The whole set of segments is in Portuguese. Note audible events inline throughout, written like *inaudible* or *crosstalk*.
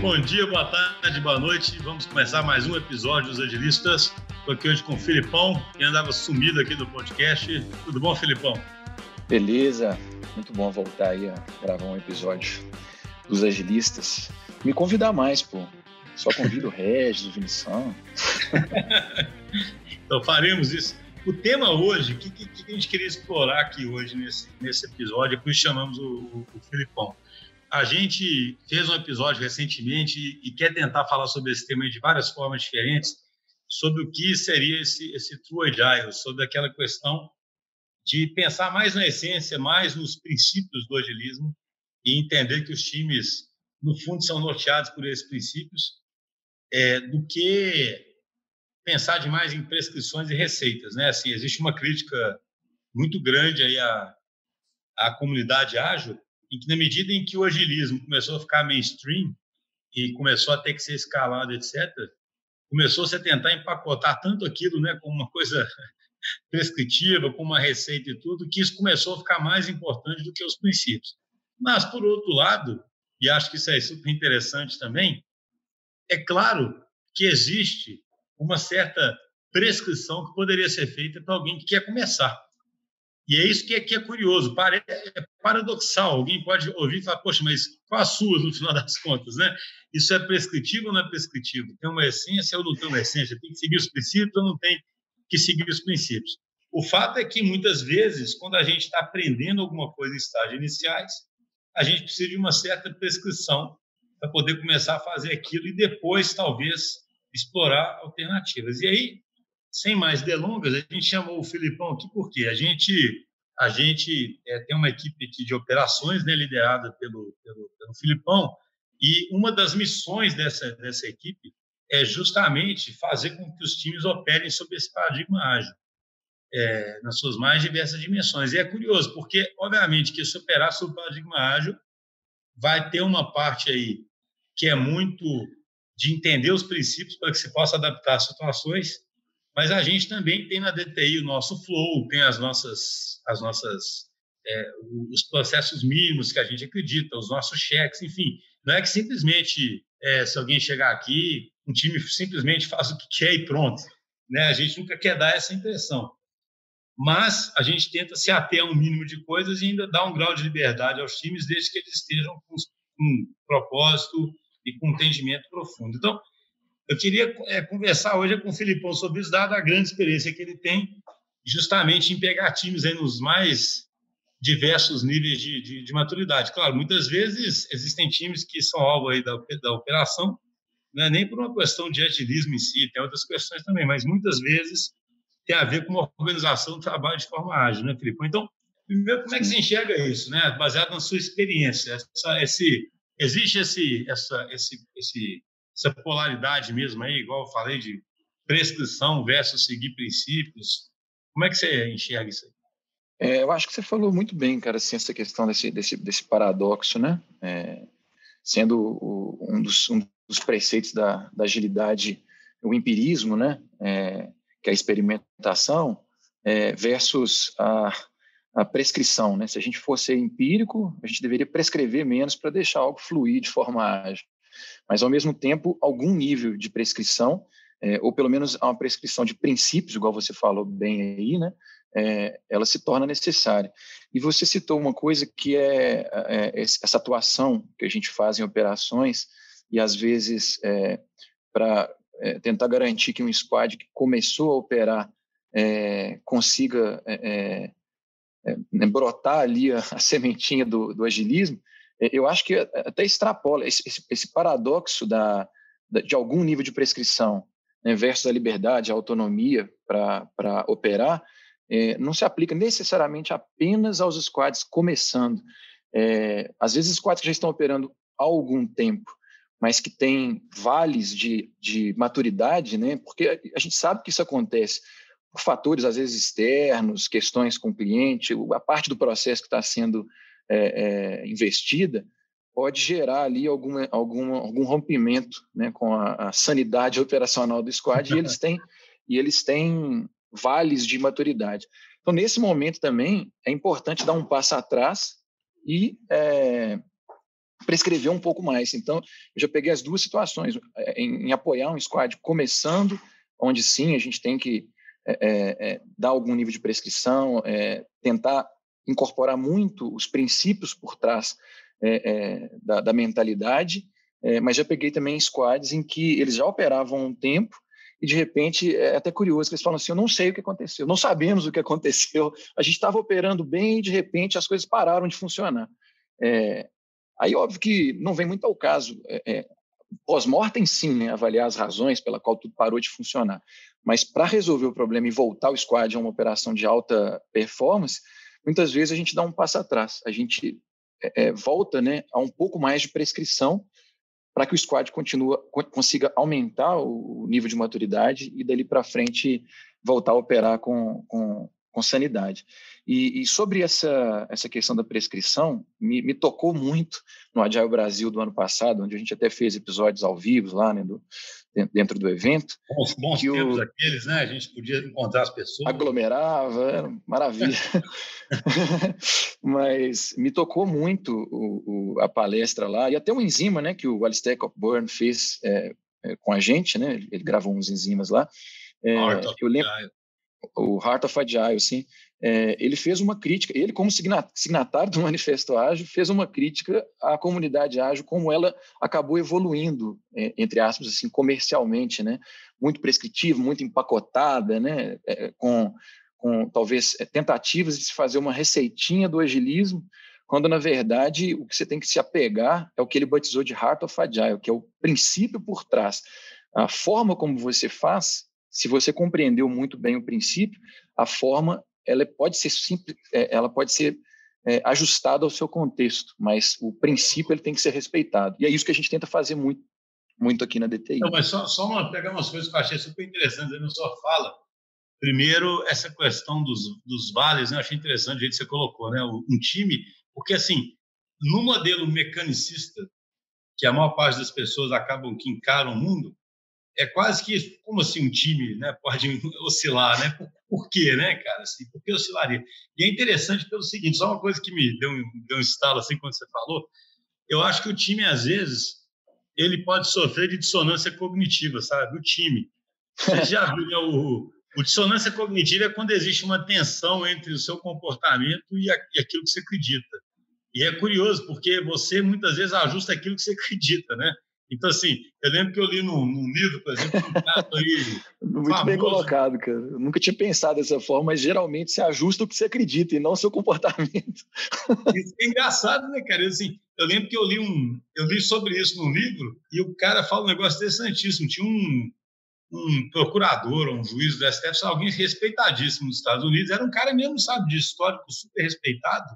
Bom dia, boa tarde, boa noite. Vamos começar mais um episódio dos Agilistas. Estou aqui hoje com o Filipão, que andava sumido aqui do podcast. Tudo bom, Filipão? Beleza, muito bom voltar aí a gravar um episódio dos Agilistas. Me convidar mais, pô. Só convido o Regis, o Vinição. *laughs* então faremos isso. O tema hoje, o que, que, que, a gente queria explorar aqui hoje nesse, nesse episódio, é por isso chamamos o, o, o Filipão. A gente fez um episódio recentemente e quer tentar falar sobre esse tema de várias formas diferentes, sobre o que seria esse, esse True Agile, sobre aquela questão de pensar mais na essência, mais nos princípios do agilismo e entender que os times, no fundo, são norteados por esses princípios, é, do que pensar demais em prescrições e receitas. Né? Assim, existe uma crítica muito grande aí à, à comunidade ágil, em que, na medida em que o agilismo começou a ficar mainstream e começou a ter que ser escalado, etc., começou-se a tentar empacotar tanto aquilo né, como uma coisa *laughs* prescritiva, como uma receita e tudo, que isso começou a ficar mais importante do que os princípios. Mas, por outro lado, e acho que isso é super interessante também, é claro que existe uma certa prescrição que poderia ser feita para alguém que quer começar. E é isso que é, que é curioso, é paradoxal. Alguém pode ouvir e falar, poxa, mas qual a sua no final das contas? Né? Isso é prescritivo ou não é prescritivo? Tem uma essência ou não tem uma essência? Tem que seguir os princípios ou não tem que seguir os princípios? O fato é que, muitas vezes, quando a gente está aprendendo alguma coisa em estágios iniciais, a gente precisa de uma certa prescrição para poder começar a fazer aquilo e depois, talvez, explorar alternativas. E aí, sem mais delongas, a gente chamou o Filipão aqui porque a gente a gente é, tem uma equipe aqui de operações né, liderada pelo, pelo, pelo Filipão e uma das missões dessa, dessa equipe é justamente fazer com que os times operem sob esse paradigma ágil, é, nas suas mais diversas dimensões. E é curioso, porque, obviamente, que se operar sob o paradigma ágil vai ter uma parte aí que é muito de entender os princípios para que se possa adaptar às situações, mas a gente também tem na DTI o nosso flow, tem as nossas, as nossas é, os processos mínimos que a gente acredita, os nossos cheques, enfim. Não é que simplesmente, é, se alguém chegar aqui, um time simplesmente *laughs* faz o que quer e pronto. Né? A gente nunca quer dar essa impressão. Mas a gente tenta se ater a um mínimo de coisas e ainda dar um grau de liberdade aos times, desde que eles estejam com, com propósito e com entendimento profundo. Então, eu queria é, conversar hoje com o Filipão sobre isso, dada a grande experiência que ele tem, justamente em pegar times aí nos mais diversos níveis de, de, de maturidade. Claro, muitas vezes existem times que são alvo aí da, da operação, não é nem por uma questão de agilismo em si, tem outras questões também, mas muitas vezes tem a ver com uma organização do trabalho de forma ágil, né, Filipão? Então, primeiro, como é que você enxerga isso, né? Baseado na sua experiência, essa, esse, existe esse, essa, esse, esse essa polaridade mesmo aí, igual eu falei, de prescrição versus seguir princípios. Como é que você enxerga isso aí? É, eu acho que você falou muito bem, cara, assim, essa questão desse, desse, desse paradoxo, né? É, sendo o, um, dos, um, dos, preceitos da, da, agilidade o empirismo, né? É, que é a experimentação, é, versus a, a prescrição, né? Se a gente fosse empírico, a gente deveria prescrever menos para deixar algo fluir de forma ágil mas ao mesmo tempo algum nível de prescrição, é, ou pelo menos uma prescrição de princípios, igual você falou bem aí, né? É, ela se torna necessária. E você citou uma coisa que é, é essa atuação que a gente faz em operações e às vezes é, para é, tentar garantir que um squad que começou a operar é, consiga né, brotar ali a, a sementinha do, do agilismo, é, eu acho que até extrapola esse, esse paradoxo da, de algum nível de prescrição né, versus a liberdade, a autonomia para operar, é, não se aplica necessariamente apenas aos squads começando. É, às vezes, squads que já estão operando há algum tempo, mas que têm vales de, de maturidade, né, porque a gente sabe que isso acontece por fatores, às vezes, externos, questões com o cliente, a parte do processo que está sendo é, é, investida pode gerar ali alguma, alguma, algum rompimento né, com a, a, sanidade operacional do squad e eles *laughs* têm e eles têm vales de maturidade. Então nesse momento também é importante dar um passo atrás e é, prescreveu um pouco mais. Então, eu já peguei as duas situações, é, em, em apoiar um squad começando, onde sim a gente tem que é, é, é dar algum nível de prescrição, é, tentar incorporar muito os princípios por trás é, da, da, mentalidade, mas já peguei também squads em que eles já operavam um tempo e de repente é até curioso que eles falam assim: eu não sei o que aconteceu, não sabemos o que aconteceu, a gente estava operando bem e de repente as coisas pararam de funcionar. É, Aí, óbvio que não vem muito ao caso. É, é, Pós-mortem, sim, né, avaliar as razões pela qual tudo parou de funcionar. Mas para resolver o problema e voltar o squad a uma operação de alta performance, muitas vezes a gente dá um passo atrás. A gente é, é volta né, a um pouco mais de prescrição para que o squad continua, consiga aumentar o nível de maturidade e dali para frente voltar a operar com, com, com sanidade. E, e, sobre essa, essa questão da prescrição, me, me, tocou muito no Agile Brasil do ano passado, onde a gente até fez episódios ao vivo lá, né, do, dentro do evento. Bons, bons tempos o, aqueles, né? A gente podia encontrar as pessoas. Aglomerava, era maravilha. *laughs* Mas me tocou muito o, o, a palestra lá, e até uma enzima né, que o Alistair Cockburn fez é, é, com a gente, né? Ele gravou uns enzimas lá. É, eu lembro, o Heart of Agile, sim, é, ele fez uma crítica, ele como signatário do *laughs* Manifesto Ágil, fez uma crítica à comunidade ágil, como ela acabou evoluindo, é, entre aspas, assim, comercialmente, né? muito prescritivo, muito empacotada, né? É, com, com talvez é, tentativas de se fazer uma receitinha do agilismo, quando na verdade o que você tem que se apegar é o que ele batizou de Heart of Agile, que é o princípio por trás. A forma como você faz se você compreendeu muito bem o princípio, a forma ela pode ser simples, é, ela pode ser é, ajustada ao seu contexto, mas o princípio ele tem que ser respeitado. E é isso que a gente tenta fazer muito, muito aqui na DTI. Não, mas só, só uma, pegar umas coisas que eu achei super interessantes aí na sua fala. Primeiro, essa questão dos, dos vales, né? eu achei interessante o jeito que você colocou, né? Um time, porque assim, no modelo mecanicista, que a maior parte das pessoas acabam que encaram o mundo, é quase que como assim um time né, pode *laughs* oscilar, né? Por, por quê, né, cara? Assim, por que oscilaria? E é interessante pelo seguinte, só uma coisa que me deu, deu um estalo assim quando você falou, eu acho que o time às vezes ele pode sofrer de dissonância cognitiva, sabe? O time. Você *laughs* já viu né, o, o dissonância cognitiva é quando existe uma tensão entre o seu comportamento e, a, e aquilo que você acredita. E é curioso, porque você muitas vezes ajusta aquilo que você *laughs* acredita, né? Então, assim, eu lembro que eu li num, num livro, por exemplo, um caso aí. *laughs* Muito famoso. bem colocado, cara. Eu nunca tinha pensado dessa forma, mas geralmente se ajusta o que você acredita e não o seu comportamento. *laughs* Isso é engraçado, né, cara? Assim, eu lembro que eu li, um, eu li sobre isso num livro e o cara fala um negócio interessantíssimo. Tinha um, um procurador, um juiz do STF, alguém respeitadíssimo nos Estados Unidos, era um cara mesmo, sabe, de histórico super respeitado.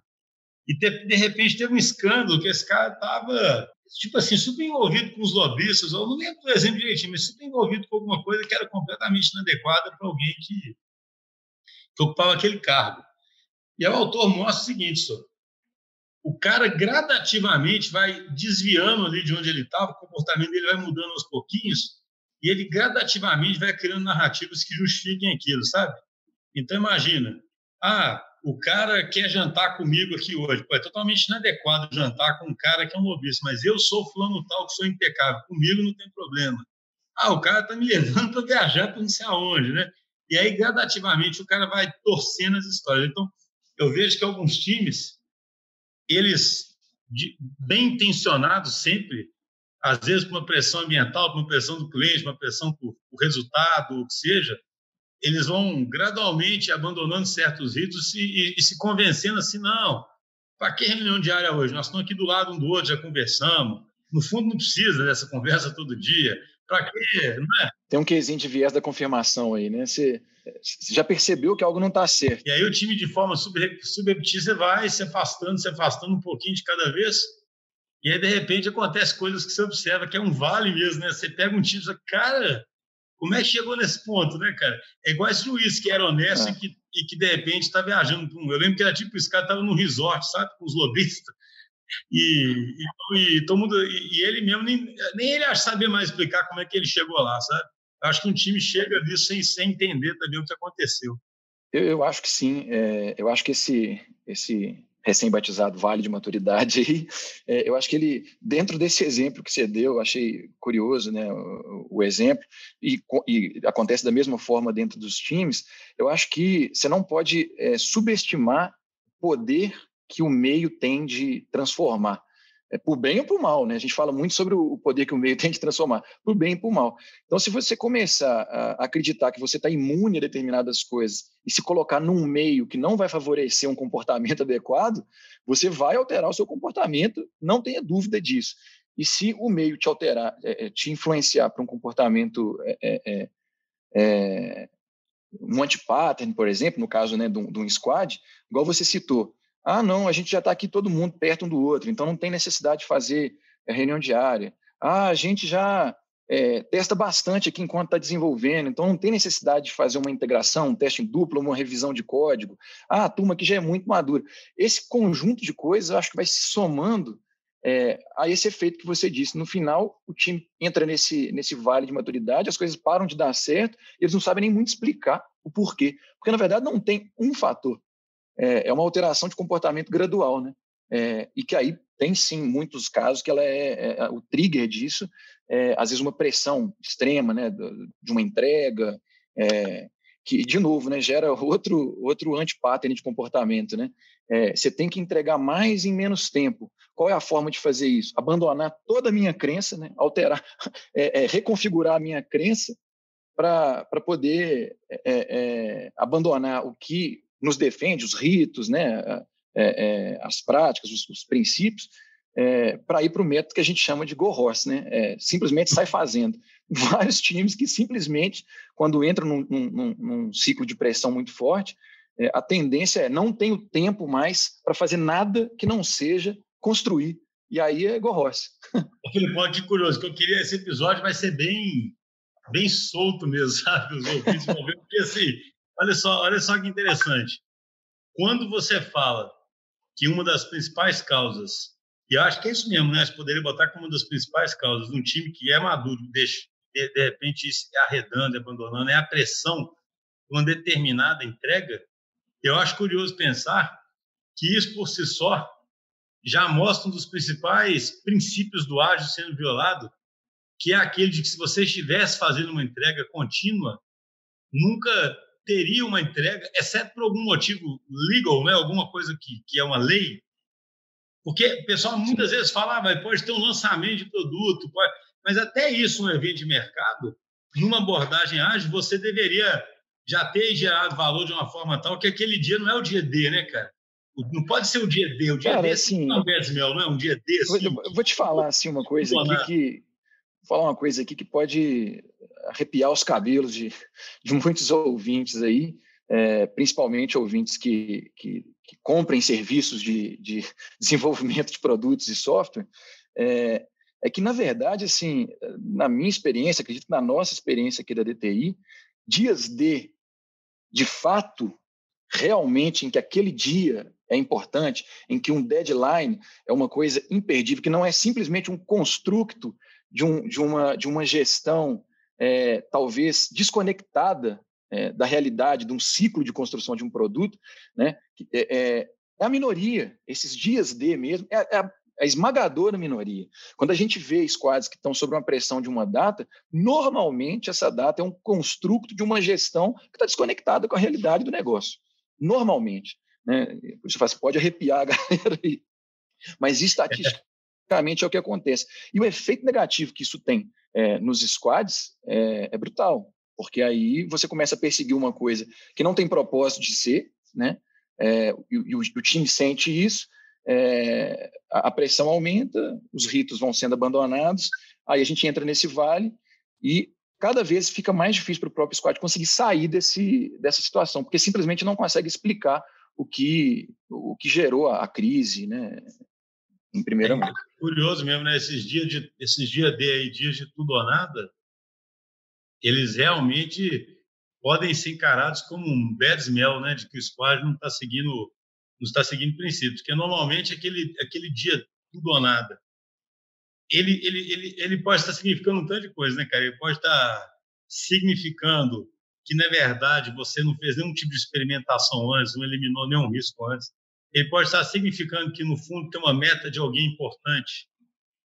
E de, de repente teve um escândalo que esse cara estava tipo assim, super envolvido com os lobistas, ou não lembro do exemplo direitinho, mas super envolvido com alguma coisa que era completamente inadequada para alguém que, que, ocupava aquele cargo. E o autor mostra o seguinte, senhor, o cara gradativamente vai desviando ali de onde ele estava, o comportamento dele vai mudando aos pouquinhos, e ele gradativamente vai criando narrativas que justifiquem aquilo, sabe? Então imagina, ah, o cara quer jantar comigo aqui hoje. Pô, é totalmente inadequado jantar com um cara que é um lobista, mas eu sou fulano tal, que sou impecável. Comigo não tem problema. Ah, o cara está me levando para viajar para não sei aonde, né? E aí, gradativamente, o cara vai torcendo as histórias. Então, eu vejo que alguns times, eles, bem intencionados sempre, às vezes por uma pressão ambiental, por uma pressão do cliente, uma pressão por, por resultado, o que seja, eles vão gradualmente abandonando certos ritos e, e, e se convencendo assim, não, para que reunião diária hoje? Nós estamos aqui do lado um do outro, já conversamos. No fundo, não precisa dessa conversa todo dia. Para quê? Não é? Tem um quesinho de viés da confirmação aí, né? Você, você já percebeu que algo não está certo. E aí o time, de forma subreptícia, vai se afastando, se afastando um pouquinho de cada vez. E aí, de repente, acontece coisas que você observa, que é um vale mesmo, né? Você pega um time e fala, cara, como é que chegou nesse ponto, né, cara? É igual esse juiz que era honesto é. e, que, e que, de repente, está viajando. Eu lembro que era tipo esse cara estava no resort, sabe, com os lobistas. E, e, e todo mundo, e, e, ele mesmo, nem, nem ele saber mais explicar como é que ele chegou lá, sabe? Eu acho que um time chega disso sem, sem entender também o que aconteceu. Eu, eu acho que sim. É, eu acho que esse, esse recém-batizado Vale de Maturidade *laughs* é, eu acho que ele, dentro desse exemplo que você deu, achei curioso né, o, o exemplo, e, e, acontece da mesma forma dentro dos times, eu acho que você não pode é, subestimar o poder que o meio tem de transformar é, por bem ou por mal, né? A gente fala muito sobre o poder que o meio *laughs* tem de transformar, por bem e por mal. Então, se você começar a acreditar que você está imune a determinadas coisas e se colocar num meio que não vai favorecer um comportamento *laughs* adequado, você vai alterar o seu comportamento, não tenha dúvida disso. E se o meio te alterar, é, é te influenciar para um comportamento é, é, é, um anti-pattern, por exemplo, no caso né, de, um, de um squad, igual você citou, ah, não, a gente já está aqui todo mundo perto um do outro, então não tem necessidade de fazer eh, reunião diária. Ah, a gente já é, testa bastante aqui enquanto está desenvolvendo, então não tem necessidade de fazer uma integração, um teste em duplo, uma revisão de código. Ah, a turma aqui já é muito madura. Esse conjunto de coisas eu acho que vai se somando é, a esse efeito que você disse. No final, o time entra nesse, nesse vale de maturidade, as coisas param de dar certo, e eles não sabem nem muito explicar o porquê. Porque, na verdade, não tem um fator é, é uma alteração de comportamento gradual, né? É, e que aí tem sim muitos casos que ela é, é, é o trigger disso, é, às vezes uma pressão extrema, né, de uma entrega, é, que de novo, né, gera *laughs* outro outro anti-pattern de comportamento, né? É, você tem que entregar mais em menos tempo. Qual é a forma de fazer isso? Abandonar toda a minha crença, né? alterar, *laughs* reconfigurar a minha crença para poder abandonar o que nos defende, os ritos, né, é, é, as práticas, os, os princípios, é, para ir para o método que a gente chama de go horse, né? É, simplesmente sai fazendo. *laughs* Vários times que simplesmente, quando entram num, num, num ciclo de pressão muito forte, a tendência é não tenho tempo mais para fazer nada que não seja construir. E aí é go horse. Felipe, que curioso, que eu queria esse episódio vai ser bem bem solto mesmo, *laughs* sabe? Os ouvintes vão ver, porque assim, Olha só, olha só que interessante. Quando você fala que uma das principais causas, e acho que é isso mesmo, né? Você poderia botar como uma das principais causas de um time que é maduro, deixa de, de repente arredando, abandonando, é a pressão de uma determinada entrega. Eu acho curioso pensar que isso por si só já mostra um dos principais princípios do ágil sendo violado, que é aquele de que se você estivesse fazendo uma entrega contínua, nunca teria uma entrega, exceto por algum motivo legal, né? alguma coisa que, que é uma lei. Porque o pessoal muitas vezes fala, ah, pode ter um lançamento de produto, pode... mas até isso, um evento de mercado, numa abordagem ágil, você deveria já ter gerado valor de uma forma tal que aquele dia não é o dia D, né, cara? Não pode ser o dia D. O dia cara, D é assim, não, Mel, não é um dia D. Assim, eu vou te falar assim, uma coisa aqui que. Vou falar uma coisa aqui que pode arrepiar os cabelos de, *laughs* de muitos ouvintes aí, é, principalmente ouvintes que, que, que, comprem serviços de, de *laughs* desenvolvimento de produtos e software, é, é que, na verdade, assim, na minha experiência, acredito na nossa experiência aqui da DTI, dias de, de fato, realmente em que aquele dia é importante, em que um deadline é uma coisa imperdível, que não é simplesmente um construto de, um, de, uma, de uma gestão é, talvez desconectada é, da realidade de um ciclo de construção de um produto, né? É, é, é a minoria. Esses dias de mesmo é, é, a, é a esmagadora minoria. Quando a gente vê squads que estão sob uma pressão de uma data, normalmente essa data é um construto de uma gestão que está desconectada com a realidade do negócio. Normalmente. Né? Você fala, pode arrepiar a *laughs* galera aí. Mas estatisticamente é o que acontece. E o efeito negativo que isso tem é, nos squads é, é, brutal, porque aí você começa a perseguir uma coisa que não tem propósito de ser, né? É, e, e o, o, time sente isso, é, a, a, pressão aumenta, os ritos vão sendo abandonados, aí a gente entra nesse vale e cada vez fica mais difícil para o próprio squad conseguir sair desse, dessa situação, porque simplesmente não consegue explicar o que, o que gerou a, a crise, né? Em primeira é mão. Curioso mesmo, né? Esses dias de esses dias de aí, dias de tudo ou nada, eles realmente podem ser encarados como um bad smell, né? De que o squad não está seguindo não está seguindo princípios, porque normalmente aquele aquele dia tudo ou nada, ele ele ele, ele pode estar significando um tanto de coisa, né, cara? Ele pode estar significando que na verdade você não fez nenhum tipo de experimentação antes, não eliminou nenhum risco antes ele pode estar significando que, no fundo, tem uma meta de alguém importante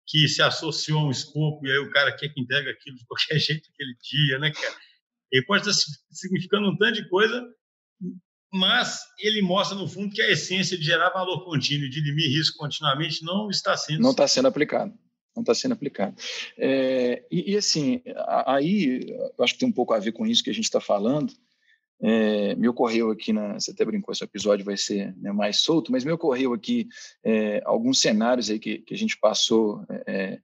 que se associou a um escopo e aí o cara quer que entregue aquilo de *laughs* qualquer jeito aquele dia, né, cara? Ele pode estar significando um tanto de coisa, mas ele mostra, no fundo, que a essência de gerar valor contínuo, de diminuir risco continuamente, não está sendo... Não está sendo aplicado. Não está sendo aplicado. É, e, e, assim, aí, acho que tem um pouco a ver com isso que a gente está falando, é, me ocorreu aqui, na, você até brincou, esse episódio vai ser né, mais solto, mas me ocorreu aqui é, alguns cenários aí que, que a gente passou. É,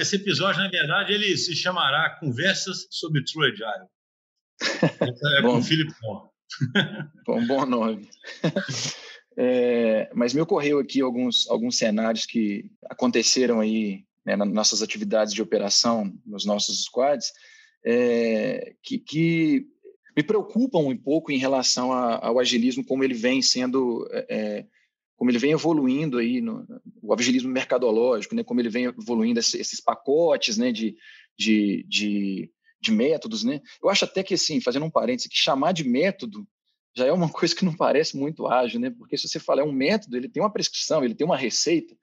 esse episódio, na verdade, ele se chamará Conversas sobre True Agile. é *laughs* com o Felipe *laughs* Bom, bom nome. *laughs* Mas me ocorreu aqui alguns, alguns cenários que aconteceram aí né, nas nossas atividades de operação, nos nossos squads, que, que me preocupam um pouco em relação a, ao agilismo, como ele vem sendo, é, é, como ele vem evoluindo aí, no, o agilismo mercadológico, né, como ele vem evoluindo esses, esses pacotes né, de, de, de, de, métodos. Né? Eu acho até que, assim, fazendo um parênteses, que chamar de método já é uma *laughs* coisa que não parece muito ágil, né? porque se você fala é um método, ele tem uma prescrição, ele tem uma receita,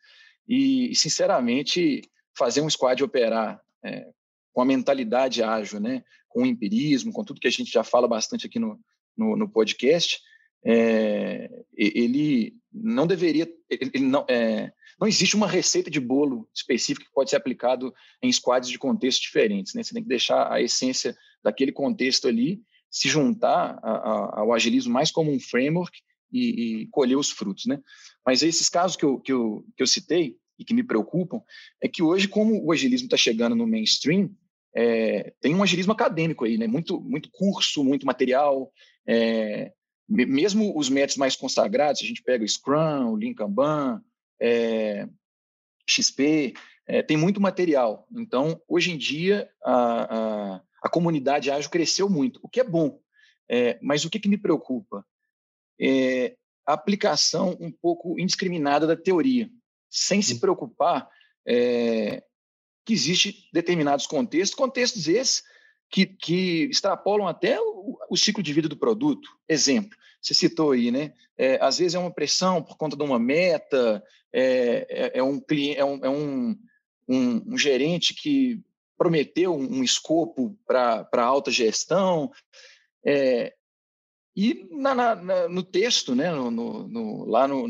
e, e sinceramente, fazer um squad operar é, com a mentalidade ágil, né? com o empirismo, com tudo que a gente já fala bastante aqui no, no, no podcast, é, ele não deveria, ele não, é, não existe uma receita de bolo específica que pode ser aplicado em squads de contextos diferentes. Né? Você tem que deixar a essência daquele contexto ali se juntar a, a, ao agilismo mais como um framework e, e, colher os frutos. Né? Mas esses casos que eu, que, eu, que eu citei e que me preocupam é que hoje, como o agilismo está chegando no mainstream, é, tem um agilismo acadêmico aí, né? Muito, muito curso, muito material. É, mesmo os métodos mais consagrados, a gente pega o Scrum, o Lean Kanban, é, XP, é, tem muito material. Então, hoje em dia, a, a, a, comunidade ágil cresceu muito, o que é bom. É, mas o que, que me preocupa? É a aplicação um pouco indiscriminada da teoria, sem se preocupar é, que existe determinados contextos, contextos esses que, que extrapolam até o, o, ciclo de vida do produto. Exemplo, você citou aí, né? É, às vezes é uma pressão por conta de uma meta, é, é, é um, é, um, é um, um, um, gerente que prometeu um, escopo para alta gestão. É, e na, na, no texto, né, no, no, lá no,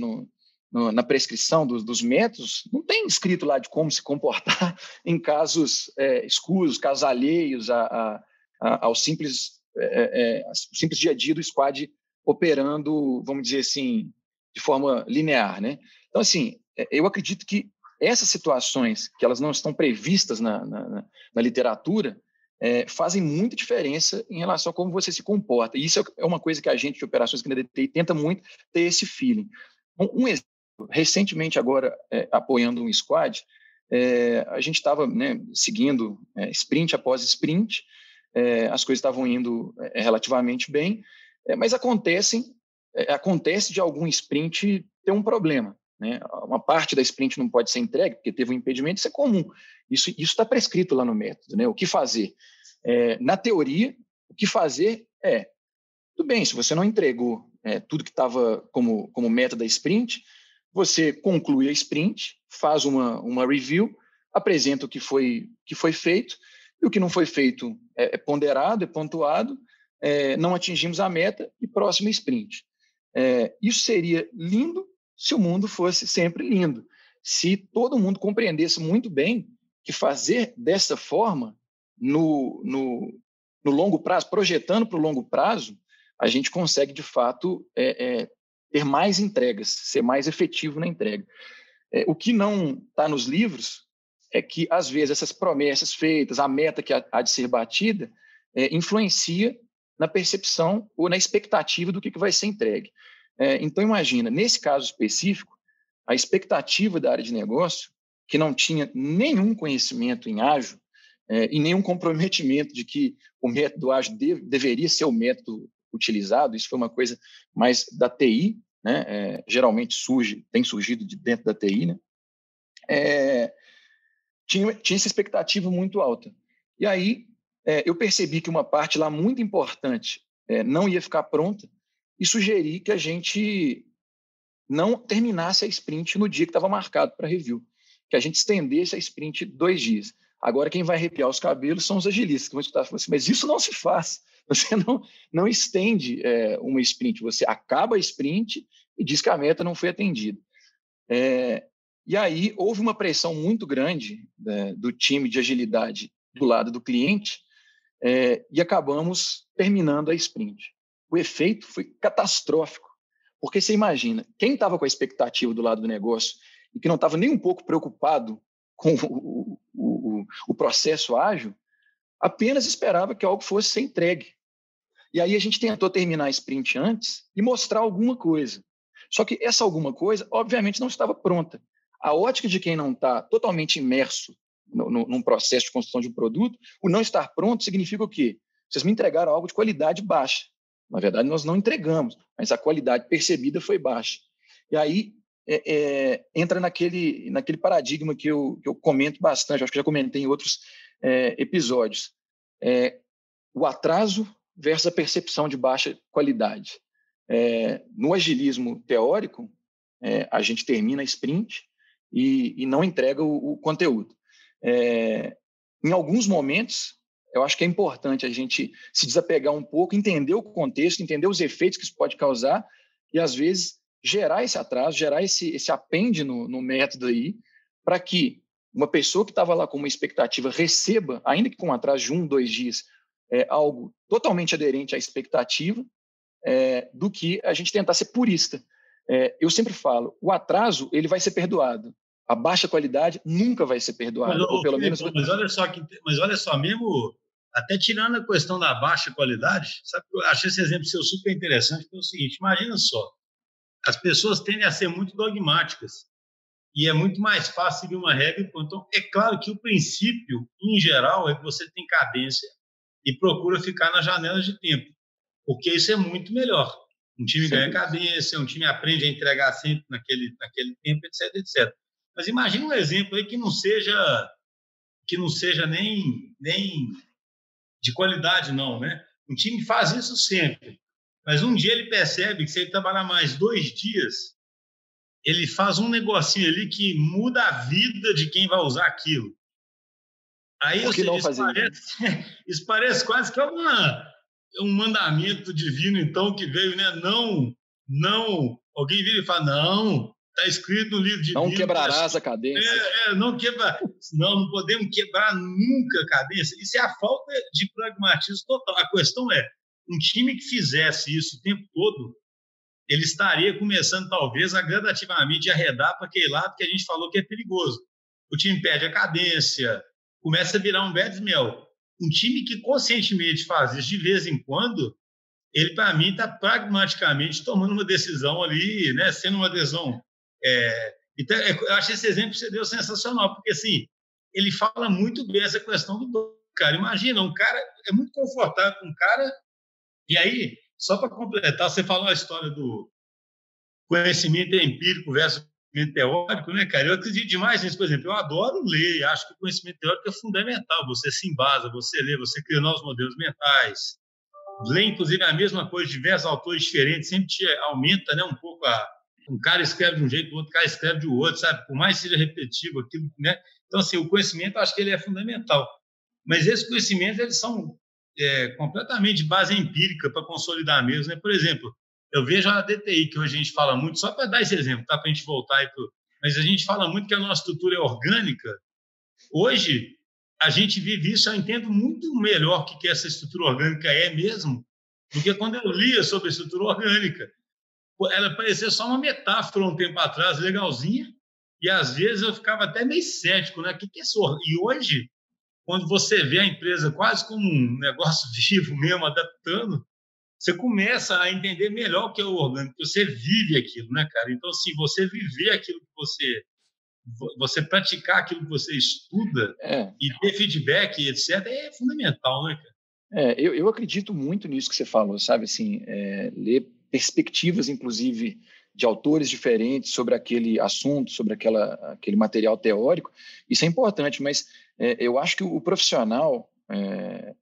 no, na prescrição dos, dos, métodos, não tem escrito lá de como se comportar *laughs* em casos é, escuros, casos alheios a, a, a, ao simples, é, é, simples dia a dia do squad operando, vamos dizer assim, de forma linear. Né? Então, assim, é, eu acredito que essas situações, que elas não estão previstas na, na, na literatura, é, fazem muita diferença em relação a como você se comporta. E isso é, é uma coisa que a gente de operações que na DTI tenta muito ter esse feeling. Um, um recentemente agora é, apoiando um squad, é, a gente estava né, seguindo é, sprint após sprint, é, as coisas estavam indo é, relativamente bem, é, mas acontecem, acontece de algum sprint ter um problema. Né? Uma parte da sprint não pode ser entregue porque teve um impedimento, isso é comum. Isso está prescrito lá no método. Né? O que fazer? na teoria, o que fazer é, tudo bem, se você não entregou tudo que estava como, como meta da sprint, você conclui a sprint, faz uma, uma review, apresenta o que foi, que foi feito, e o que não foi feito é, é ponderado, é pontuado, é, não atingimos a meta e próximo sprint. É, isso seria lindo se o mundo fosse sempre lindo. Se todo mundo compreendesse muito bem que fazer dessa forma, no, no, no longo prazo, projetando para o longo prazo, a gente consegue, de fato, é, é, ter mais entregas, ser mais efetivo na entrega. É, o que não está nos livros é que, às vezes, essas promessas feitas, a meta que há, de ser batida, é, influencia na percepção ou na expectativa do que, que vai ser entregue. É, então, imagina, nesse caso específico, a expectativa da área de negócio, que não tinha nenhum conhecimento em ágil é, e nenhum comprometimento de que o método ágil de, deveria ser o método utilizado, isso foi uma coisa mais da TI, né? É, geralmente surge, tem surgido de dentro da TI, né? É, tinha, tinha essa expectativa muito alta. E aí é, eu percebi que uma parte lá muito importante é, não ia ficar pronta e sugeri que a gente não terminasse a sprint no dia que estava marcado para review, que a gente estendesse a sprint dois dias. Agora, quem vai arrepiar os cabelos são os agilistas, que vão escutar assim, mas isso não se faz. *laughs* Você não, não estende é, uma sprint, você acaba a sprint e diz que a meta não foi atendida. É, e aí houve uma pressão muito grande né, do time de agilidade do lado do cliente é, e acabamos terminando a sprint. O efeito foi catastrófico, porque você imagina, quem estava com a expectativa do lado do negócio e que não estava nem um pouco preocupado com o, o, o processo ágil, apenas esperava que algo fosse ser entregue. E aí a gente tentou terminar a sprint antes e mostrar alguma coisa. Só que essa alguma coisa, obviamente, não estava pronta. A ótica de quem não está totalmente imerso no, no, num processo de construção de um produto, o não estar pronto significa o quê? Vocês me entregaram algo de qualidade baixa. Na verdade, nós não entregamos, mas a qualidade percebida foi baixa. E aí é, é, entra naquele, naquele paradigma que eu, que eu comento bastante, acho que já comentei em outros é, episódios. É, o atraso versus a percepção de baixa qualidade. É, no agilismo teórico, é, a gente termina a sprint e, e não entrega o, o conteúdo. Em alguns momentos, eu acho que é importante a gente se desapegar um pouco, entender o contexto, entender os efeitos que isso pode causar e, às vezes, gerar esse atraso, gerar esse, esse apêndice no, no método aí, para que uma pessoa que estava lá com uma expectativa receba, ainda que com um atraso de um, dois dias, é, algo totalmente aderente à expectativa, é, do que a gente tentar ser purista. É, eu sempre falo, o atraso ele vai ser perdoado, a baixa qualidade nunca vai ser perdoada, mas, ou pelo Felipe, menos. Mas olha só que, mas olha só mesmo, até tirando a questão da baixa qualidade, sabe? Eu achei esse exemplo seu super interessante, porque é o seguinte: imagina só, as pessoas tendem a ser muito dogmáticas e é muito mais fácil seguir uma regra. Então, é claro que o princípio, em geral, é que você tem cadência e procura ficar nas janelas de tempo, porque isso é muito melhor. Um time Sim. ganha cadência, um time aprende a entregar sempre naquele, naquele tempo, etc, etc. Mas imagine um exemplo aí que não seja que não seja nem, nem de qualidade, não, né? Um time faz isso sempre. Mas um dia ele percebe que se ele trabalhar mais dois dias, ele faz um negocinho ali que muda a vida de quem vai usar aquilo. Aí, Por que não fazer? Isso parece, *laughs* isso parece quase que é uma, um mandamento divino, então, que veio, né? Não, não. Alguém vira e fala, não, está escrito no livro de Não quebrarás a cadência. É, é, não quebra, não, não podemos quebrar nunca a cadência. Isso é a falta de pragmatismo total. A questão é, um time que fizesse isso o tempo todo, ele estaria começando, talvez, a gradativamente arredar para aquele lado que a gente falou que é perigoso. O time perde a cadência, começa a virar um bad smell. Um time que conscientemente faz isso de vez em quando, ele, para mim, está pragmaticamente tomando uma decisão ali, né, sendo uma decisão. É... Então, é, eu acho esse exemplo que você deu sensacional, porque assim, ele fala muito bem essa questão do cara. Imagina, um cara é muito confortável com um cara, e aí, só para completar, você falou a história do conhecimento empírico versus conhecimento teórico, né, cara? Eu acredito demais nisso. Por exemplo, eu adoro ler, acho que o conhecimento teórico é fundamental. Você se embasa, você lê, você cria novos modelos mentais. Lê, inclusive, a mesma coisa, diversos autores diferentes, sempre te aumenta né, um pouco a. Um cara escreve de um jeito, o outro cara escreve de outro, sabe? Por mais que seja repetitivo aquilo, né? Então, assim, o conhecimento, acho que ele é fundamental. Mas esses conhecimentos, eles são é, completamente base empírica para consolidar mesmo, né? Por exemplo, eu vejo a DTI, que hoje a gente fala muito, só para dar esse exemplo, tá? para a gente voltar e tudo, mas a gente fala muito que a nossa estrutura é orgânica. Hoje, a gente vive isso, eu entendo muito melhor o que essa estrutura orgânica é mesmo, do que quando eu lia sobre a estrutura orgânica. Ela parecia só uma metáfora um tempo atrás, legalzinha, e às vezes eu ficava até meio cético, né? O que é isso? E hoje, quando você vê a empresa quase como um negócio *laughs* vivo mesmo, adaptando, você começa a entender melhor o que é o orgânico, você vive aquilo, né, cara? Então, assim, você viver aquilo que você você praticar aquilo que você estuda é. e ter feedback, etc., é fundamental, né, cara? É, eu, eu acredito muito nisso que você falou, sabe? Assim, é, ler perspectivas, inclusive, de autores diferentes sobre aquele assunto, sobre aquela, aquele material teórico, isso é importante, mas é, eu acho que o profissional, é,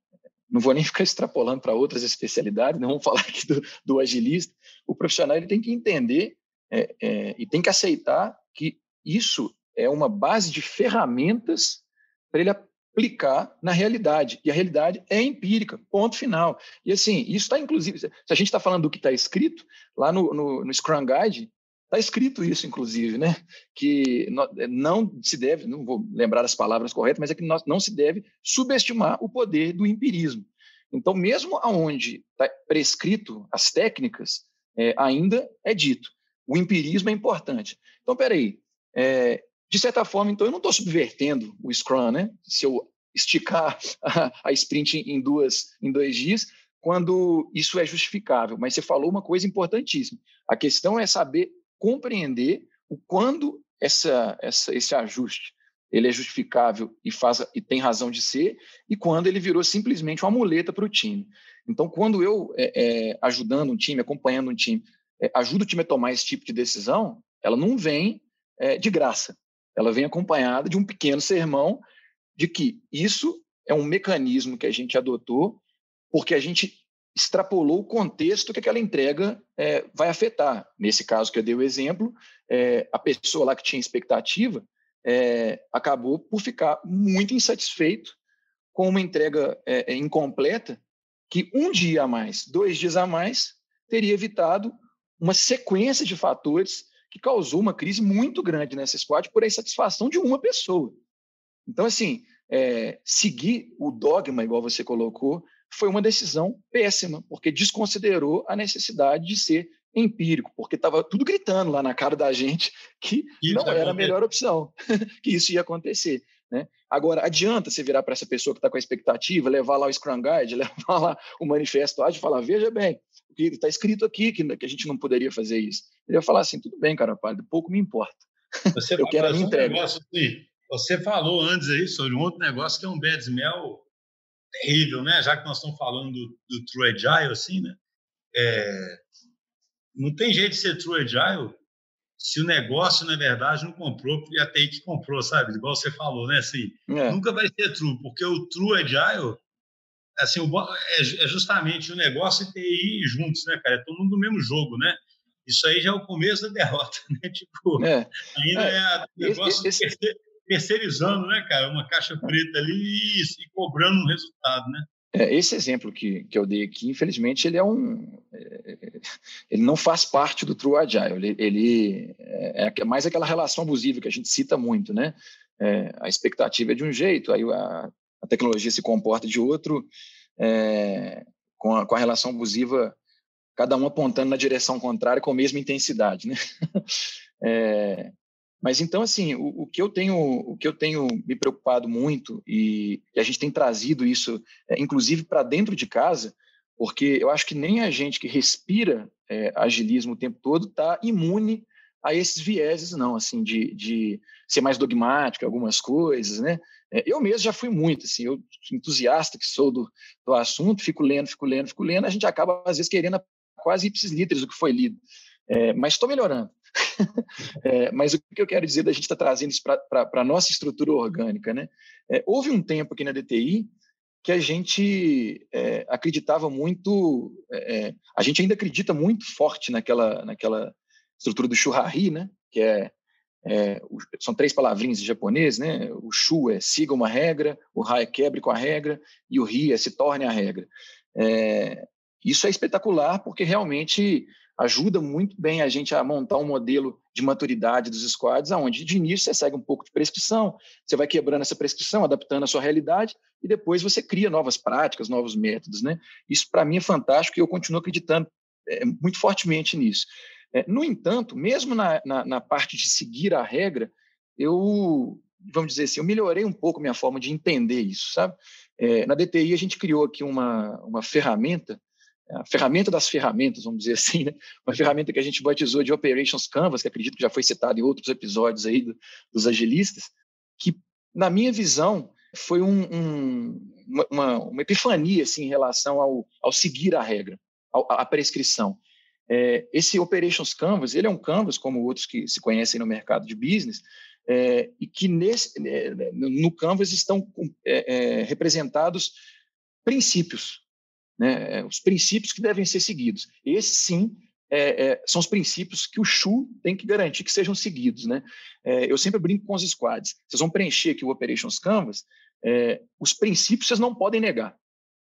não vou nem *laughs* ficar extrapolando para outras especialidades, não vamos *laughs* falar aqui do, do, agilista. O profissional ele tem que entender é, é, e tem que aceitar que isso é uma base de ferramentas para ele aplicar na realidade. E a realidade é empírica, ponto final. E assim, isso está inclusive, se a gente está falando do que está escrito, lá no, no, no Scrum Guide, está escrito isso, inclusive, né? Que não se deve, não vou lembrar as palavras corretas, mas é que não se deve subestimar o poder do empirismo. Então, mesmo aonde está prescrito as técnicas, é, ainda é dito. O empirismo é importante. Então, peraí, é, de certa forma, então, eu não estou subvertendo o Scrum, né? Se eu esticar *laughs* a, a sprint em, duas, em dois dias, quando isso é justificável. Mas você falou uma coisa importantíssima. A questão é saber compreender o quando essa, essa, esse ajuste ele é justificável e faz e tem razão de ser, e quando ele virou simplesmente uma muleta para o time. Então, quando eu, é, é, ajudando um time, acompanhando um time, é, ajudo o time a tomar esse tipo de decisão, ela não vem é, de graça. Ela vem acompanhada de um pequeno sermão de que isso é um mecanismo que a gente adotou porque a gente extrapolou o contexto que aquela entrega é, vai afetar. Nesse caso que eu dei o exemplo, é, a pessoa lá que tinha expectativa é, acabou por ficar muito insatisfeito com uma entrega é, é, incompleta que um dia a mais, dois dias a mais, teria evitado uma sequência de fatores que causou uma crise muito grande nessa squad por insatisfação de uma pessoa. Então, assim, é, seguir o dogma, igual você colocou, foi uma decisão péssima, porque desconsiderou a necessidade de ser empírico, porque estava tudo gritando lá na cara da gente que isso não era a melhor opção, *laughs* que isso ia acontecer. Né? Agora, adianta você virar para essa pessoa que está com a expectativa, levar lá o Scrum Guide, *laughs* levar lá o manifesto e falar: veja bem, o que está escrito aqui que, a gente não poderia fazer isso. Ele ia falar assim: tudo bem, cara, padre, pouco me importa. Você *laughs* Eu quero a minha entrega. Um assim, você falou antes aí sobre um outro negócio que é um bad smell terrível, né? Já que nós estamos falando do, do True Agile, assim, né? É, não tem jeito de ser True Agile se o negócio, na verdade, não comprou, porque a TI que comprou, sabe? Igual você falou, né? Assim, é. Nunca vai ser True, porque o True Agile, assim, é, é justamente o negócio e TI juntos, né, cara? É todo mundo do mesmo jogo, né? Isso aí já é o começo da *laughs* derrota, né? Tipo, é. ainda é, é o negócio esse, esse terceirizando, né, cara, uma caixa preta ali e, e cobrando um resultado, né? É, esse exemplo que, que eu dei aqui, infelizmente, ele é um, é, ele não faz parte do True Agile. Ele, ele é, é mais aquela relação abusiva que a gente cita muito, né? É, a expectativa é de um jeito, aí a, a tecnologia se comporta de outro, é, com, a, com a relação abusiva, cada um apontando na direção contrária com a mesma intensidade, né? *laughs* É, mas então, assim, o, o, que eu tenho, o que eu tenho me preocupado muito e, e a gente tem trazido isso, é, inclusive para dentro de casa, porque eu acho que nem a gente que respira é, agilismo o tempo todo está imune a esses vieses, não, assim, de, de ser mais dogmático algumas coisas, né? É, eu mesmo já fui muito, assim, eu entusiasta que sou do, do assunto, fico lendo, fico lendo, fico lendo, a gente acaba às vezes querendo quase ipsis literis o que foi lido. É, mas estou melhorando. *laughs* é, mas o que eu quero dizer da gente estar tá trazendo isso para a nossa estrutura orgânica? Né? É, houve um tempo aqui na DTI que a gente é, acreditava muito, é, é, a gente ainda acredita muito forte naquela, naquela estrutura do churrari, né? que é, é são três palavrinhas em japonês, né? o shu é siga uma regra, o ha é quebre com a regra, e o ri é se torne a regra. Isso é espetacular porque realmente ajuda muito bem a gente a montar um modelo de maturidade dos squads, aonde de início você segue um pouco de prescrição, você vai quebrando essa prescrição, adaptando a sua realidade, e depois você cria novas práticas, novos métodos. Né? Isso, para mim, é fantástico e eu continuo acreditando é, muito fortemente nisso. É, no entanto, mesmo na, na, na, parte de seguir a regra, eu, vamos dizer assim, eu melhorei um pouco minha forma de entender isso, sabe? É, na DTI, a gente criou aqui uma, uma ferramenta a ferramenta das ferramentas, vamos dizer assim, né? uma ferramenta que a gente batizou de Operations Canvas, que acredito que já foi citado em outros episódios aí do, dos agilistas, que, na minha visão, foi um, um, uma, uma, epifania assim, em relação ao, ao seguir a regra, à prescrição. É, esse Operations Canvas, ele é um canvas, como outros que se conhecem no mercado de business, é, e que nesse, é, no Canvas estão é, é, representados princípios, né, os princípios que devem ser seguidos. Esse, sim, é, é, são os princípios que o Shu tem que garantir que sejam seguidos. Né? É, eu sempre brinco com os squads. Vocês vão preencher aqui o Operations Canvas, é, os princípios vocês não podem negar.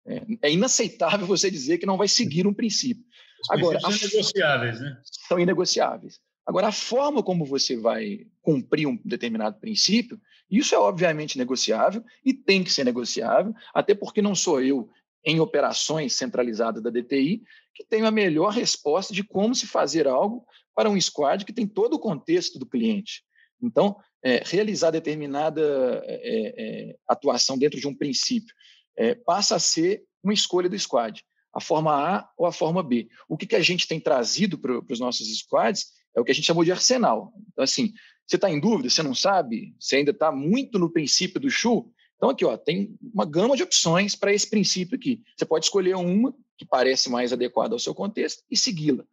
É, é, inaceitável você dizer que não vai seguir um princípio. Os Agora, são inegociáveis, né? São inegociáveis. Agora, a forma como você vai cumprir um determinado princípio, isso é obviamente negociável e tem que ser negociável, até porque não sou eu, em operações centralizadas da DTI, que tenho a melhor resposta de como se fazer algo para um squad que tem todo o contexto do cliente. Então, é, realizar determinada é, é, atuação dentro de um princípio é, passa a ser uma escolha do squad, a forma A ou a forma B. O que, que a gente tem trazido para os nossos squads é o que a gente chamou de arsenal. Então, assim, você está em dúvida, você não sabe, você ainda está muito no princípio do Chu. Então, aqui, ó, tem uma gama de opções para esse princípio aqui. Você pode escolher uma que parece mais adequada ao seu contexto e segui-la.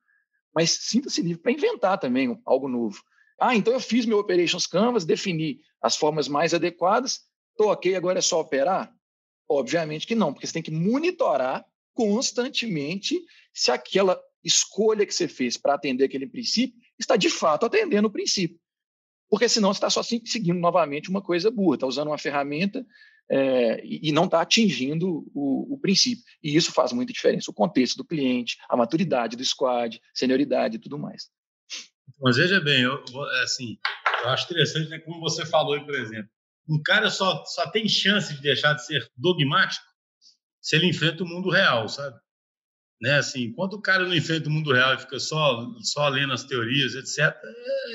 Mas sinta-se livre para inventar também algo novo. Ah, então eu fiz meu Operations Canvas, defini as formas mais adequadas, estou ok, agora é só operar? Obviamente que não, porque você tem que monitorar constantemente se aquela escolha que você fez para atender aquele princípio está de fato atendendo o princípio. Porque senão você está só seguindo novamente uma coisa burra, está usando uma ferramenta é, e não está atingindo o, o, princípio. E isso faz muita diferença. O contexto do cliente, a maturidade do squad, senioridade e tudo mais. Mas veja bem, eu, assim, eu acho interessante, né, como você falou, por exemplo, um cara só, só tem chance de deixar de ser dogmático se ele enfrenta o mundo real, sabe? Né? Assim, enquanto o cara não enfrenta o mundo real e fica só, só lendo as teorias, etc.,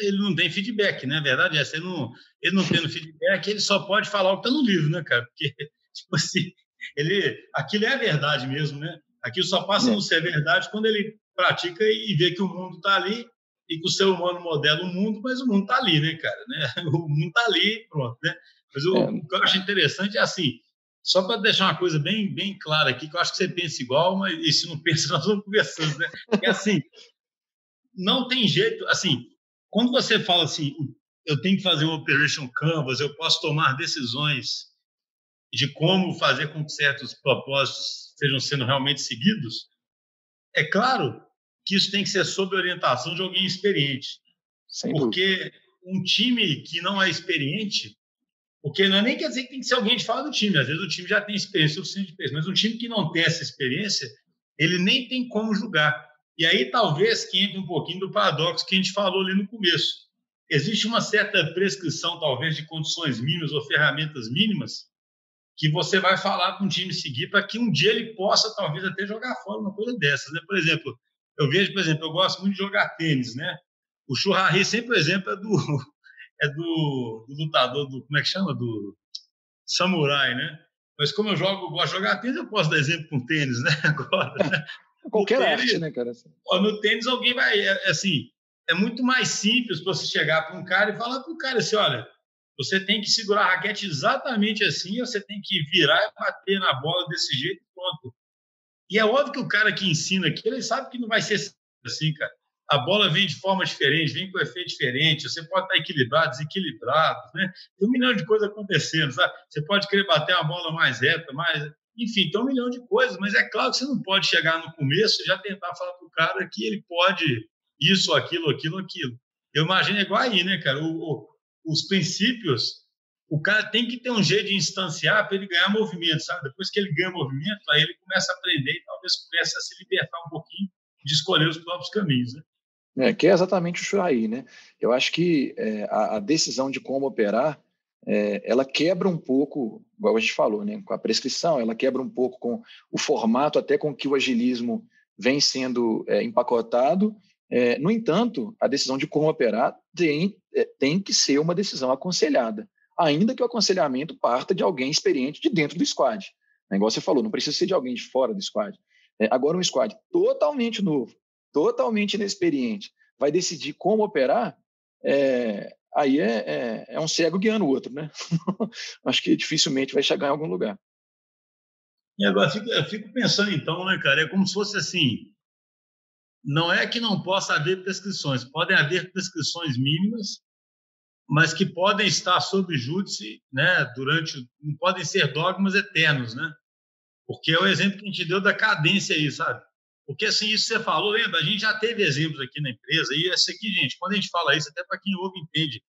ele não tem feedback, né? A verdade é essa, ele não, ele não tendo feedback, ele só pode falar o que está no livro, né, cara? Porque, *laughs* tipo assim, ele, aquilo é a verdade mesmo, né? Aquilo só passa a não ser verdade quando ele pratica e vê que o mundo está ali e que o ser humano modela o mundo, mas o mundo está ali, né, cara? Né? *laughs* O mundo está ali, pronto, né? Mas o, é. o que eu acho interessante é assim, só para deixar uma coisa bem, bem clara aqui, que eu acho que você pensa igual, mas e se não *laughs* pensa, nós vamos conversando, né? É assim, não tem jeito, assim, quando você fala assim, eu tenho que fazer um operation canvas, eu posso tomar decisões de como fazer com que certos propósitos estejam sendo realmente seguidos, é claro que isso tem que ser sob orientação de alguém experiente. Sem porque dúvida. um time que não é experiente, porque não é nem quer dizer que tem que ser alguém de fora do time. Às vezes o time já tem experiência suficiente, mas um time que não tem essa experiência, ele nem tem como julgar. E aí talvez que entre um pouquinho do paradoxo que a gente falou ali no começo. Existe uma certa prescrição, talvez, de condições mínimas ou ferramentas mínimas que você vai falar para um time seguir para que um dia ele possa, talvez, até jogar fora uma coisa dessas. Né? Por exemplo, eu vejo, por exemplo, eu gosto muito de jogar tênis, né? O Churrari sempre, por exemplo, é do, é do, do, lutador do como é que chama do samurai, né? Mas como eu jogo, gosto de jogar tênis, eu posso dar exemplo com tênis, né? *laughs* Agora, né? qualquer tênis, arte, né, cara? no tênis alguém vai, é, é, assim, é muito mais simples para você chegar para um cara e falar para o cara assim, olha, você tem que segurar a raquete exatamente assim, você tem que virar e bater na bola desse jeito, pronto. E é óbvio que o cara que ensina aqui, ele sabe que não vai ser assim, cara a bola vem de forma diferente, vem com efeito diferente, você pode estar equilibrado, desequilibrado, né? Tem um milhão de coisas acontecendo, sabe? Você pode querer bater uma bola mais reta, mais... Enfim, tem um milhão de coisas, mas é claro que você não pode chegar no começo e já tentar falar para o cara que ele pode isso, aquilo, aquilo, aquilo. Eu imagino é igual aí, né, cara? O, o, os princípios, o cara tem que ter um jeito de instanciar para ele ganhar movimento, sabe? Depois que ele ganha movimento, aí ele começa a aprender e talvez comece a se libertar um pouquinho de escolher os próprios caminhos, né? É, que é exatamente o Shuraí, né? Eu acho que é, a, a, decisão de como operar, é, ela quebra um pouco, igual a gente falou, né? Com a prescrição, ela quebra um pouco com o formato até com que o agilismo vem sendo é, empacotado. É, no entanto, a decisão de como operar tem, é, tem que ser uma decisão aconselhada, ainda que o aconselhamento parta de alguém experiente de dentro do squad. Né? Igual você falou, não precisa ser de alguém de fora do squad. agora, um squad totalmente novo, totalmente inexperiente, vai decidir como operar, é, aí é, é, é, um cego guiando o outro, né? *laughs* Acho que dificilmente vai chegar em algum lugar. E agora eu fico pensando então, né, cara? É como se fosse assim: não é que não possa haver prescrições, podem haver prescrições mínimas, mas que podem estar sob júdice, né? Durante, não podem ser dogmas eternos, né? Porque é o exemplo que a gente deu da cadência aí, sabe? Porque, assim, isso você falou, lembra? A gente já teve exemplos aqui na empresa, e esse aqui, gente, quando a gente fala isso, até para quem ouve entende,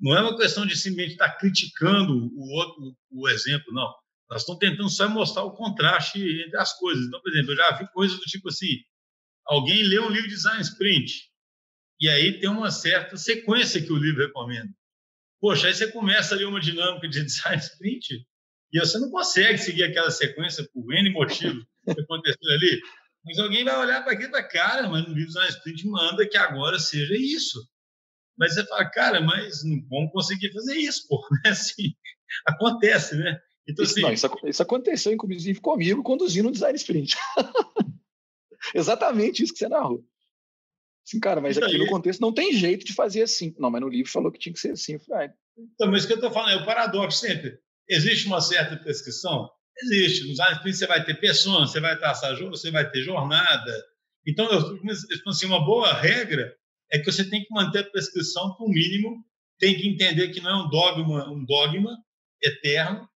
não é uma questão de simplesmente estar tá criticando o outro, o exemplo, não. Nós estamos tentando só mostrar o contraste entre as coisas. Então, por exemplo, eu já vi coisas do tipo assim: alguém lê um livro de design sprint, e aí tem uma certa sequência que o livro recomenda. Poxa, aí você começa ali uma dinâmica de *laughs* design sprint, e você não consegue seguir aquela sequência por N motivos que aconteceu ali. Mas alguém vai olhar para aquilo e vai, cara, mas no livro design sprint manda que agora seja isso. Mas você fala, cara, mas não vamos conseguir fazer isso, pô. Né? *laughs* Assim, acontece, né? Então, isso, assim, não, isso, isso, aconteceu, inclusive, comigo, conduzindo o design sprint. *laughs* Exatamente isso que você narrou. Sim, cara, mas aqui no contexto não tem jeito de fazer assim. Não, mas no livro falou que tinha que ser assim. Falei, ah, então, mas o que eu estou falando é o paradoxo sempre. Existe uma certa prescrição? Existe. No design sprint você vai ter pessoas, você vai traçar jogo, você vai ter jornada. Então, eu, assim, uma boa regra é que você tem que manter a prescrição para o mínimo, tem que entender que não é um dogma, um dogma eterno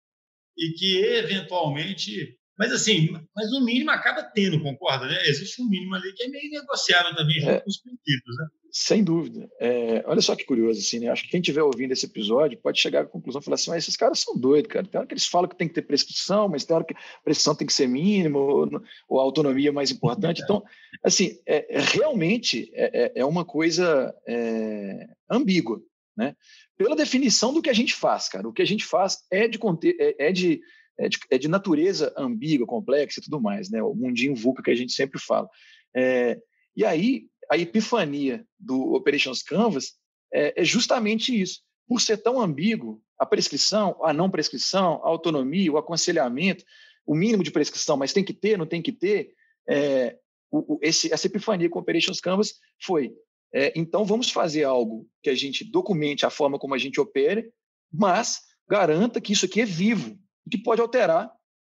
e que eventualmente, mas assim, mas o mínimo acaba tendo, concorda? Né? Existe um mínimo ali que é meio negociável também junto é, com os princípios, né? Sem dúvida. É, olha só que curioso, assim, né? Acho que quem estiver ouvindo esse episódio pode chegar à conclusão e falar assim: esses caras são doidos, cara. Tem hora que eles falam que tem que ter prescrição, mas tem hora que a prescrição tem que ser mínima, ou, ou a autonomia é mais importante. Então, assim, é, é realmente é, é, é uma coisa é, ambígua, né? Pela definição do que a gente faz, cara. O que a gente faz é de, é, é de, é de, é de natureza ambígua, complexa e tudo mais, né? O mundinho VUCA que a gente sempre fala. É, e aí, a epifania do Operations Canvas é, é justamente isso. Por ser tão ambíguo, a prescrição, a não prescrição, a autonomia, o aconselhamento, o mínimo de prescrição, mas tem que ter, não tem que ter, é, o, o, esse, essa epifania com Operations Canvas foi é, então, vamos fazer algo que a gente documente a forma como a gente opera, mas garanta que isso aqui é vivo que pode alterar,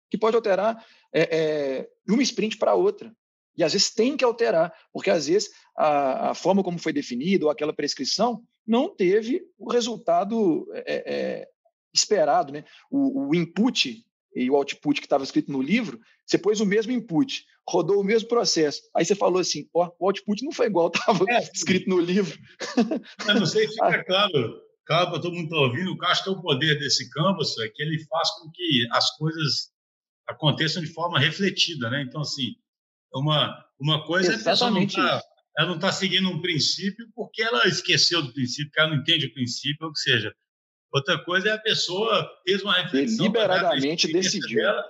que pode alterar é, é, de uma sprint para outra. E às vezes tem que alterar, porque às vezes a, a forma como foi definido ou aquela prescrição não teve o resultado é, é, esperado. Né? O, o input e o output que estava escrito no livro, você pôs o mesmo input, rodou o mesmo processo. Aí você falou assim, ó, o output não foi igual *laughs* estava é, escrito no livro. *laughs* Eu não sei se fica claro, claro para todo mundo está ouvindo, o que acho que é o poder desse canvas é que ele faz com que as coisas aconteçam de forma refletida, né? Então, assim, uma, uma coisa Exatamente é a pessoa não tá, ela não está seguindo um princípio porque ela esqueceu do princípio, porque ela não entende o princípio, ou seja, Outra coisa é a pessoa fez uma reflexão. Deliberadamente decidiu. Dela,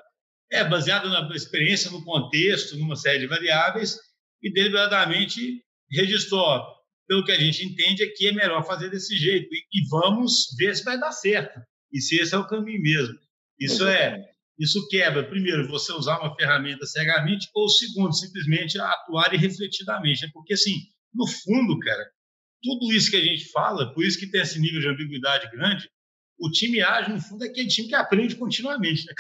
é, baseada na experiência, no contexto, numa série de variáveis, e deliberadamente registrou. Pelo que a gente entende, aqui é melhor fazer desse jeito. E, e vamos ver se vai dar certo. E se esse é o caminho mesmo. Isso é. Isso quebra, primeiro, você usar uma ferramenta cegamente, ou segundo, simplesmente atuar irrefletidamente. É porque, assim, no fundo, cara, tudo isso que a gente fala, por isso que tem esse nível de ambiguidade grande, o time age, no fundo, é aquele time que aprende continuamente. Né?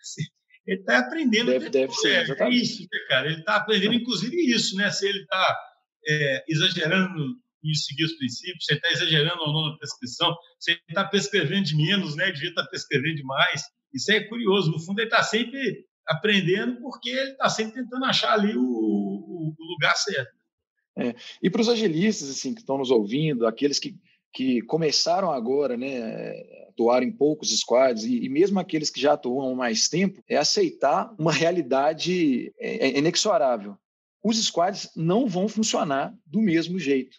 Assim, ele está aprendendo. Deve, deve ser, é, é isso, né, cara? Ele está aprendendo, inclusive, isso, né? Se ele está é, exagerando em seguir os princípios, se ele está exagerando ou não na prescrição, se ele está prescrevendo de menos, né? Devia estar tá prescrevendo demais. Isso é curioso. No fundo, ele está sempre aprendendo porque ele está sempre tentando achar ali o, o, o lugar certo. É, e para os agilistas assim, que estão nos ouvindo, aqueles que, que começaram agora, né, atuar em poucos squads, e, e, mesmo aqueles que já atuam há mais tempo, é aceitar uma realidade é, é inexorável. Os squads não vão funcionar do mesmo jeito.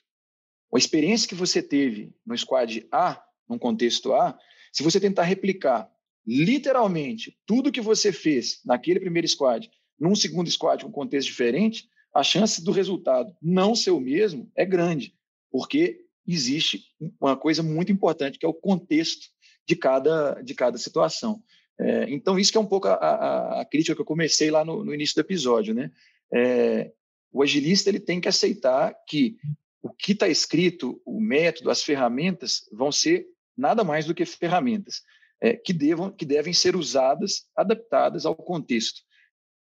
A experiência que você teve no squad A, num contexto A, se você tentar replicar literalmente tudo que você fez naquele primeiro squad, num segundo squad com um contexto diferente, a chance do resultado não ser o mesmo é grande, porque existe uma coisa muito importante, que é o contexto de cada, de cada situação. É, então, isso que é um pouco a, a, a, crítica que eu comecei lá no, no início do episódio. Né? É, o agilista ele tem que aceitar que o que está escrito, o método, as ferramentas, vão ser nada mais do que ferramentas é, que, devam, que devem ser usadas, adaptadas ao contexto.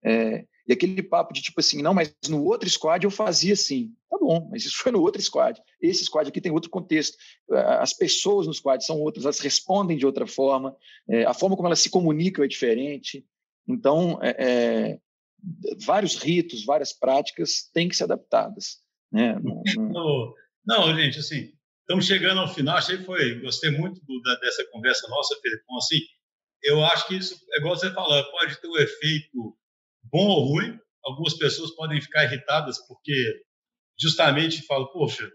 É, e aquele papo de tipo assim, não, mas no outro squad eu fazia assim. Tá bom, mas isso foi no outro squad. Esse squad aqui tem outro contexto. As pessoas no squad são outras, elas respondem de outra forma, é, a forma como elas se comunicam é diferente. Então, é, é, vários ritos, várias práticas têm que ser adaptadas. Né? Não, não, *laughs* gente, assim, estamos chegando ao final. Achei que foi, gostei muito do, da, dessa conversa nossa, Felipão. Assim, eu acho que isso, é igual você falou, pode ter um efeito bom ou ruim. Algumas pessoas podem ficar irritadas porque justamente falam, poxa,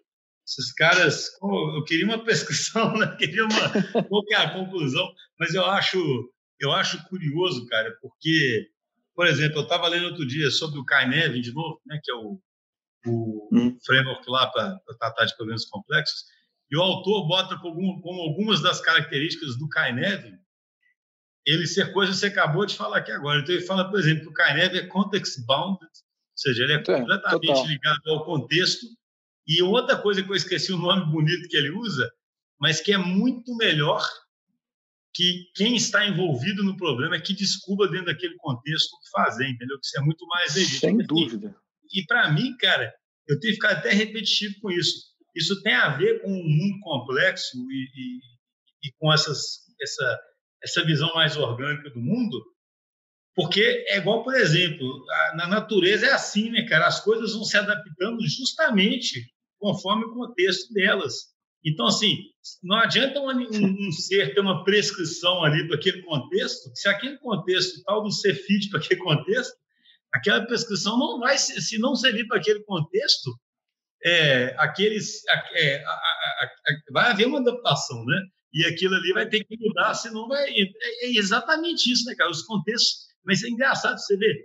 esses caras, eu queria uma prescrição, *laughs* né? queria uma qual a conclusão, mas eu acho eu acho curioso, cara, porque por exemplo, eu estava lendo outro dia sobre o Kainevin de novo, né, que é o, o hum. framework lá para tratar de problemas complexos, e o autor bota como, como algumas das características do Kainevin ele ser coisa que você acabou de falar aqui agora. Então, ele fala, por exemplo, que o Kainevin é context-bound, ou seja, ele é, completamente total. ligado ao contexto. E outra coisa que eu esqueci o nome bonito que ele usa, mas que é muito melhor que quem está envolvido no problema é que descubra dentro daquele contexto o que fazer, entendeu? Que isso é muito mais legítimo. Sem dúvida. E, e para mim, cara, eu tenho que ficar até repetitivo com isso. Isso tem a ver com um mundo complexo e, e, e com essas, essa, essa visão mais orgânica do mundo, porque é igual, por exemplo, na natureza é assim, né, cara? As coisas vão se adaptando justamente conforme o contexto delas. Então, assim, não adianta um, um, um ser ter uma prescrição ali para aquele contexto, se aquele contexto tal não ser fit para aquele contexto, aquela prescrição não vai, se não servir para aquele contexto, é, aqueles, é, a, a, a, vai haver uma adaptação, né? E aquilo ali vai ter que mudar, senão vai. É, é exatamente isso, né, cara? Os contextos. Mas é engraçado você ver.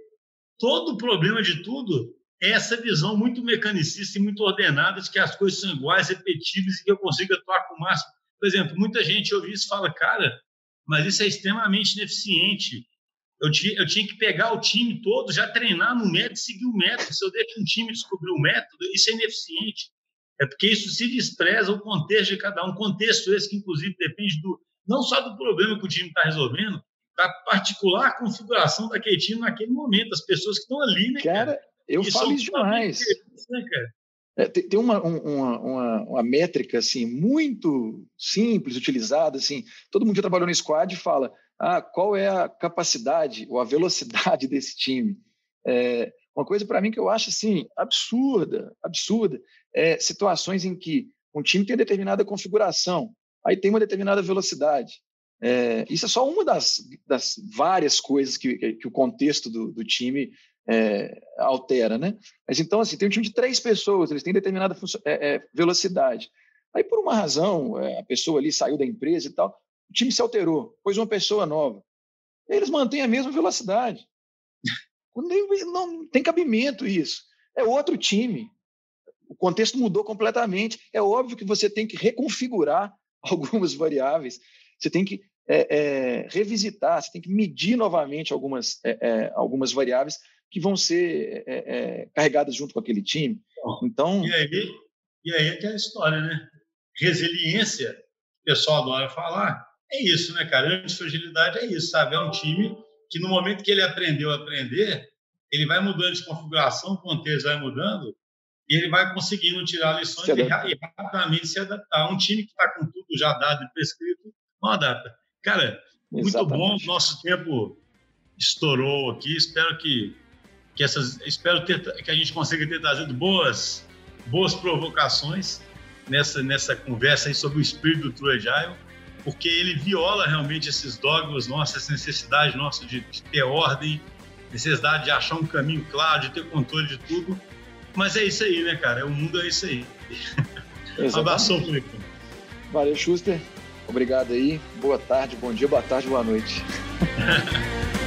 Todo o problema de tudo é essa visão muito mecanicista e muito ordenada de que as coisas são iguais, repetíveis e que eu consigo atuar com o máximo. Por exemplo, muita gente ouve isso e fala, cara, mas isso é extremamente ineficiente. Eu tinha, eu tinha que pegar o time todo, já treinar no método, seguir o método. Se eu deixo um time descobrir o método, isso é ineficiente. É porque isso se despreza o contexto de cada um. Contexto esse que, inclusive, depende do não só do problema que o time está resolvendo, da particular configuração daquele time naquele momento. As pessoas que estão ali, né? Cara, cara? eu e falo isso demais. Né? É, tem uma, uma, uma, uma, métrica assim muito simples utilizada assim todo mundo já trabalhou no squad e fala ah, qual é a capacidade ou a velocidade *laughs* desse time é, uma coisa para mim que eu acho assim absurda absurda é situações em que um time tem determinada configuração aí tem uma determinada velocidade é, isso é só uma das, das várias coisas que, que o contexto do, do time é, altera, né? Mas então, assim, tem um time de três pessoas, eles têm determinada é, é, velocidade. Aí, por uma razão, é, a pessoa ali saiu da empresa e tal, o time se alterou, pôs uma pessoa nova. Eles mantêm a mesma velocidade. Não, tem cabimento isso. É outro time. O contexto mudou completamente. É óbvio que você tem que reconfigurar *laughs* algumas variáveis. Você tem que é, é, revisitar, você tem que medir novamente algumas, é, é algumas variáveis que vão ser é, é, carregadas junto com aquele time. Então, e aí, e aí é aquela história, né? Resiliência, o pessoal adora falar, é isso, né, cara? Antifragilidade é isso, sabe? É um time que no momento que ele aprendeu a aprender, ele vai mudando de configuração, o contexto vai mudando, e ele vai conseguindo tirar lições e, e rapidamente se adaptar. Um time que está com tudo já dado e prescrito, não adapta. Cara, muito Exatamente. bom, nosso tempo estourou aqui, espero que que essas espero ter, que a gente consiga ter trazido boas boas provocações nessa nessa conversa aí sobre o espírito do True Agile, porque ele viola realmente esses dogmas nossos, essa necessidade nossa de, de ter ordem, necessidade de achar um caminho claro, de ter controle de tudo. Mas é isso aí, né, cara? O mundo é isso aí. *laughs* Abração, Felipe. Valeu, Schuster. Obrigado aí. Boa tarde, bom dia, boa tarde, boa noite. *laughs*